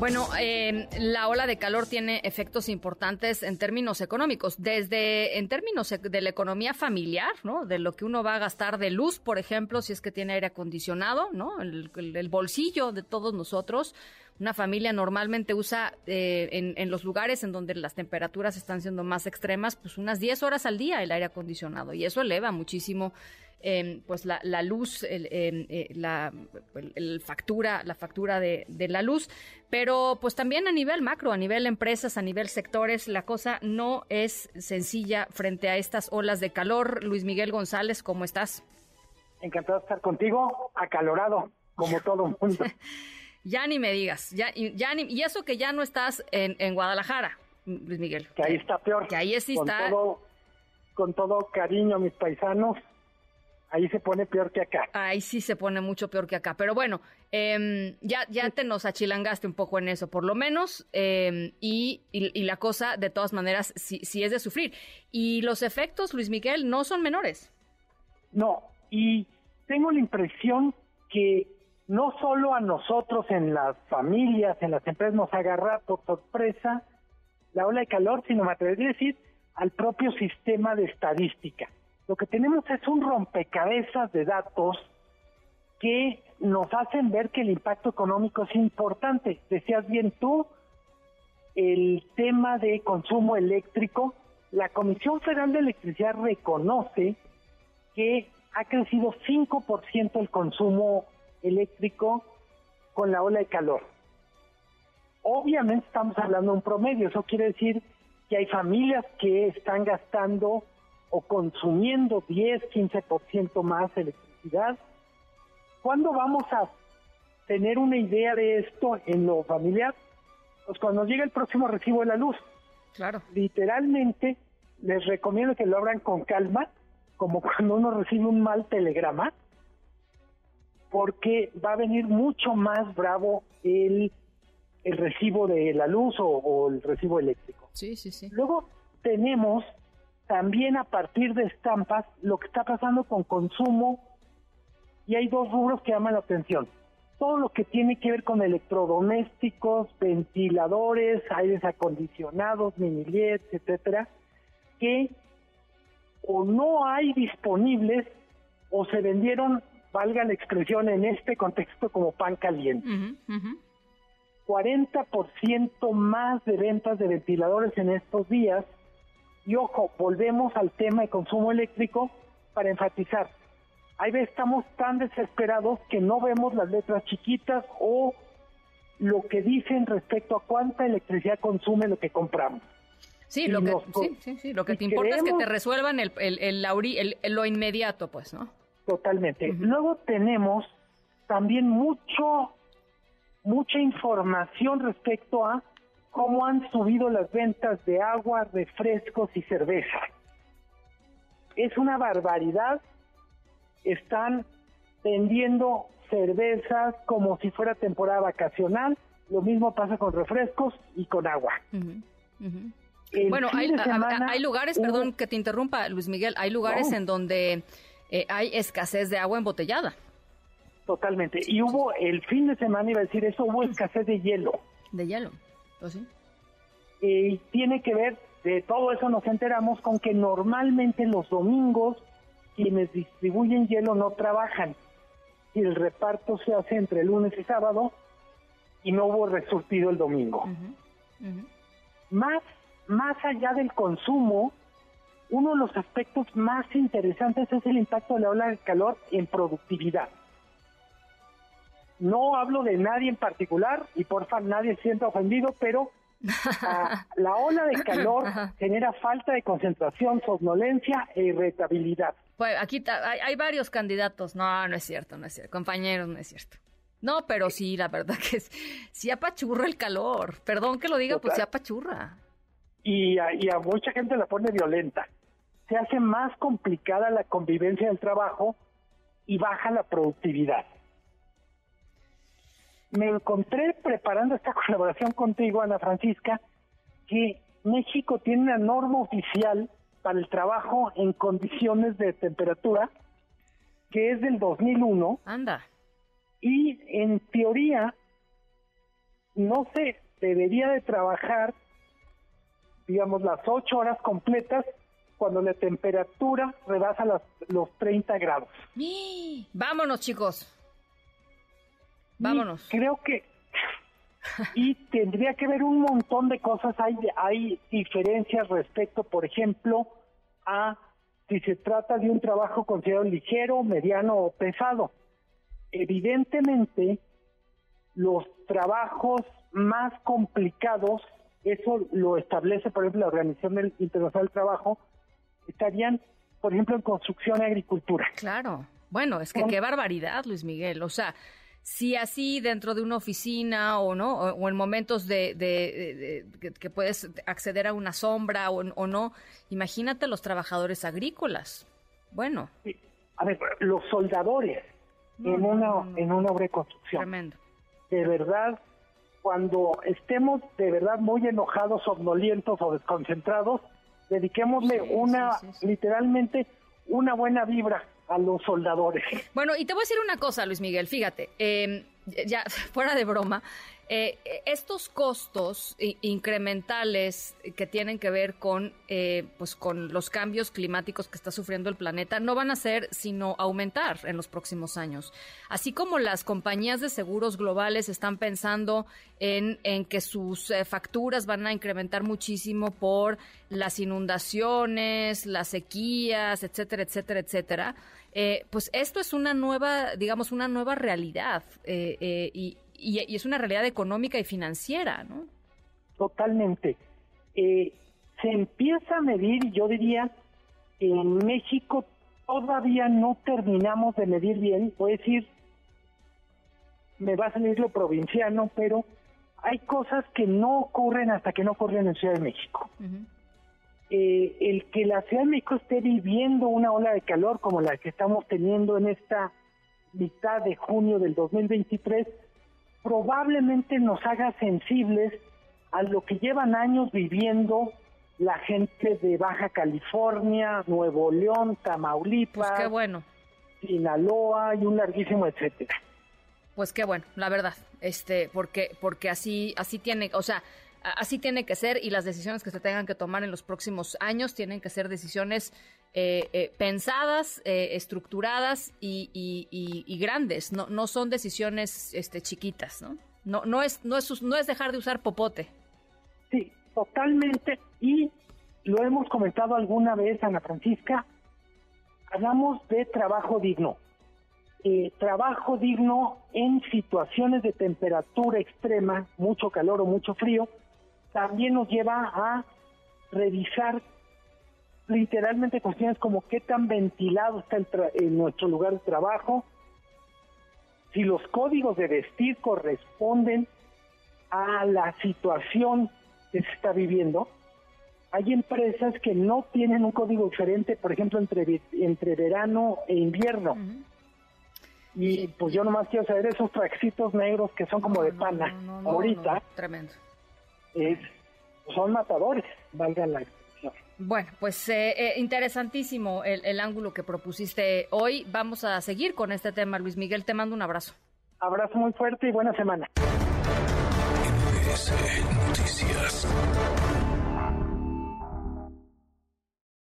Bueno, eh, la ola de calor tiene efectos importantes en términos económicos, desde en términos de la economía familiar, ¿no? De lo que uno va a gastar de luz, por ejemplo, si es que tiene aire acondicionado, ¿no? el bolsillo de todos nosotros, una familia normalmente usa eh, en, los lugares en donde las temperaturas están siendo más extremas, pues unas 10 horas al día el aire acondicionado y eso eleva muchísimo em, pues la, luz, el, em, eh, la factura, la factura de, de, la luz, pero pues también a nivel macro, a nivel empresas, a nivel sectores, la cosa no es sencilla frente a estas olas de calor. Luis Miguel González, ¿cómo estás? Encantado de estar contigo, acalorado, como todo el mundo. Ya ni me digas, ya, ya ni, y eso que ya no estás en, en Guadalajara, Luis Miguel. Que ahí está peor. Que ahí sí está. Todo, con todo cariño a mis paisanos, ahí se pone peor que acá. Ahí sí se pone mucho peor que acá. Pero bueno, eh, ya, ya te nos achilangaste un poco en eso, por lo menos. Eh, y, y, la cosa, de todas maneras, sí, sí, es de sufrir. Y los efectos, Luis Miguel, no son menores. No, y tengo la impresión que no solo a nosotros en las familias, en las empresas nos agarra por sorpresa la ola de calor, sino me atrevería a decir al propio sistema de estadística. Lo que tenemos es un rompecabezas de datos que nos hacen ver que el impacto económico es importante. Decías bien tú, el tema de consumo eléctrico, la Comisión Federal de Electricidad reconoce que ha crecido 5% el consumo eléctrico con la ola de calor. Obviamente estamos hablando de un promedio, eso quiere decir que hay familias que están gastando o consumiendo 10, 15% más electricidad. ¿Cuándo vamos a tener una idea de esto en lo familiar? Pues cuando llegue el próximo recibo de la luz. Claro. Literalmente les recomiendo que lo abran con calma, como cuando uno recibe un mal telegrama, porque va a venir mucho más bravo el, el recibo de la luz o, el recibo eléctrico. Sí, sí, sí. Luego tenemos también a partir de estampas lo que está pasando con consumo y hay dos rubros que llaman la atención. Todo lo que tiene que ver con electrodomésticos, ventiladores, aires acondicionados, mini etcétera, que o no hay disponibles o se vendieron valga la expresión en este contexto como pan caliente. 40% más de ventas de ventiladores en estos días. Y ojo, volvemos al tema de consumo eléctrico para enfatizar. Ahí estamos tan desesperados que no vemos las letras chiquitas o lo que dicen respecto a cuánta electricidad consume lo que compramos. Sí, lo que, sí, lo que te importa es que te resuelvan el, el, el, lo inmediato, pues, ¿no? Totalmente. Luego tenemos también mucho, mucha información respecto a cómo han subido las ventas de agua, refrescos y cerveza. Es una barbaridad. Están vendiendo cervezas como si fuera temporada vacacional. Lo mismo pasa con refrescos y con agua. Bueno, hay, hay, lugares, perdón que te interrumpa, Luis Miguel, hay lugares en donde eh, hay escasez de agua embotellada. Totalmente. Y hubo el fin de semana, iba a decir eso, hubo escasez de hielo. De hielo, Y tiene que ver, de todo eso nos enteramos con que normalmente los domingos quienes distribuyen hielo no trabajan. Y el reparto se hace entre lunes y sábado y no hubo resurtido el domingo. Más, más allá del consumo, uno de los aspectos más interesantes es el impacto de la ola de calor en productividad. No hablo de nadie en particular y por favor nadie sienta ofendido, pero ah, la ola de calor genera falta de concentración, somnolencia e irritabilidad. Pues aquí hay, varios candidatos. No, no es cierto, no es cierto. Compañeros, no es cierto. No, pero sí, la verdad que es, sí apachurra el calor. Perdón que lo diga, pues sí apachurra. Y y a mucha gente la pone violenta se hace más complicada la convivencia del trabajo y baja la productividad. Me encontré preparando esta colaboración contigo, Ana Francisca, que México tiene una norma oficial para el trabajo en condiciones de temperatura que es del 2001. Anda. Y en teoría no se debería de trabajar, digamos, las ocho horas completas cuando la temperatura rebasa los 30 grados. Vámonos, chicos. Vámonos. creo que y tendría que ver un montón de cosas. Hay, hay diferencias respecto, por ejemplo, a si se trata de un trabajo considerado ligero, mediano o pesado. Evidentemente, los trabajos más complicados, eso lo establece, por ejemplo, la Organización Internacional del Trabajo, estarían, por ejemplo, en construcción y agricultura. Claro. Bueno, es que qué barbaridad, Luis Miguel. O sea, si así dentro de una oficina o no, o, en momentos de, que puedes acceder a una sombra o, no, imagínate los trabajadores agrícolas. Bueno. A ver, los soldadores en, una, en una obra de construcción. Tremendo. De verdad, cuando estemos de verdad muy enojados, somnolientos o desconcentrados, dediquémosle una, literalmente, una buena vibra a los soldadores. Bueno, y te voy a decir una cosa, Luis Miguel, fíjate, eh, ya fuera de broma, eh, estos costos incrementales que tienen que ver con, eh, pues con los cambios climáticos que está sufriendo el planeta no van a ser sino aumentar en los próximos años. Así como las compañías de seguros globales están pensando en, que sus eh, facturas van a incrementar muchísimo por las inundaciones, las sequías, etcétera, etcétera, etcétera. pues esto es una nueva, digamos, una nueva realidad y, y, es una realidad económica y financiera, ¿no? Totalmente. Eh, se empieza a medir, yo diría, en México todavía no terminamos de medir bien, voy a decir, me va a salir lo provinciano, pero hay cosas que no ocurren hasta que no ocurren en Ciudad de México. Eh, el que la Ciudad de México esté viviendo una ola de calor como la que estamos teniendo en esta mitad de junio del 2023 probablemente nos haga sensibles a lo que llevan años viviendo la gente de Baja California, Nuevo León, Tamaulipas, pues qué bueno. Sinaloa y un larguísimo etcétera. Pues qué bueno, la verdad, este, porque porque así así tiene, o sea, así tiene que ser y las decisiones que se tengan que tomar en los próximos años tienen que ser decisiones eh, eh, pensadas, eh, estructuradas y, grandes. No, no son decisiones este, chiquitas, ¿no? No, no, es, no, es, no es dejar de usar popote. Sí, totalmente. Y lo hemos comentado alguna vez, Ana Francisca, hablamos de trabajo digno. trabajo digno en situaciones de temperatura extrema, mucho calor o mucho frío, también nos lleva a revisar literalmente cuestiones como qué tan ventilado está en nuestro lugar de trabajo, si los códigos de vestir corresponden a la situación que se está viviendo. Hay empresas que no tienen un código diferente, por ejemplo, entre, entre verano e invierno. Y pues yo nomás quiero saber esos trajecitos negros que son como de pana ahorita. tremendo. Es, son matadores, valga la bueno, pues eh, eh, interesantísimo el, el ángulo que propusiste hoy. Vamos a seguir con este tema, Luis Miguel. Te mando un abrazo. Abrazo muy fuerte y buena semana.